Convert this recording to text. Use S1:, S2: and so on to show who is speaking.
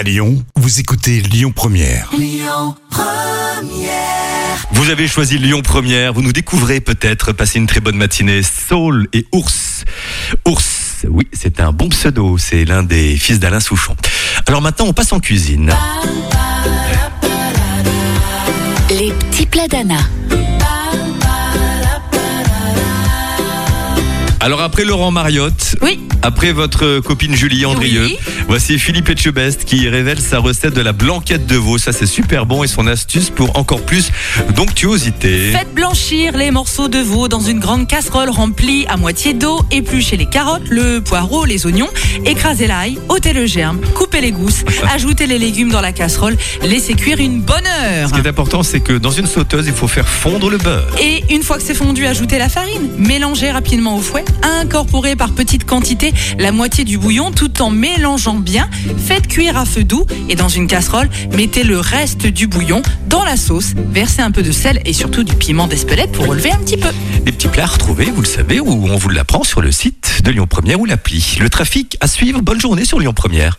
S1: À Lyon, vous écoutez Lyon Première.
S2: Vous avez choisi Lyon Première, vous nous découvrez peut-être, passez une très bonne matinée. Saul et Ours. Ours, oui, c'est un bon pseudo, c'est l'un des fils d'Alain Souchon. Alors maintenant, on passe en cuisine.
S3: Les petits plats d'Anna.
S2: Alors après Laurent Mariotte,
S4: Oui.
S2: après votre copine Julie Andrieux,
S4: Oui.
S2: voici Philippe Etchebest qui révèle sa recette de la blanquette de veau. Ça c'est super bon et son astuce pour encore plus d'onctuosité.
S4: Faites blanchir les morceaux de veau dans une grande casserole remplie à moitié d'eau. Épluchez les carottes, le poireau, les oignons. Écrasez l'ail, ôtez le germe, coupez les gousses, ajoutez les légumes dans la casserole. Laissez cuire une bonne heure.
S2: Ce qui est important, c'est que dans une sauteuse, il faut faire fondre le beurre.
S4: Et une fois que c'est fondu, ajoutez la farine. Mélangez rapidement au fouet. Incorporez par petites quantités la moitié du bouillon tout en mélangeant bien. Faites cuire à feu doux et dans une casserole, mettez le reste du bouillon dans la sauce. Versez un peu de sel et surtout du piment d'Espelette pour relever un petit peu.
S2: Des petits plats à retrouver, vous le savez, ou on vous l'apprend sur le site de Lyon Première ou l'appli. Le trafic à suivre. Bonne journée sur Lyon Première.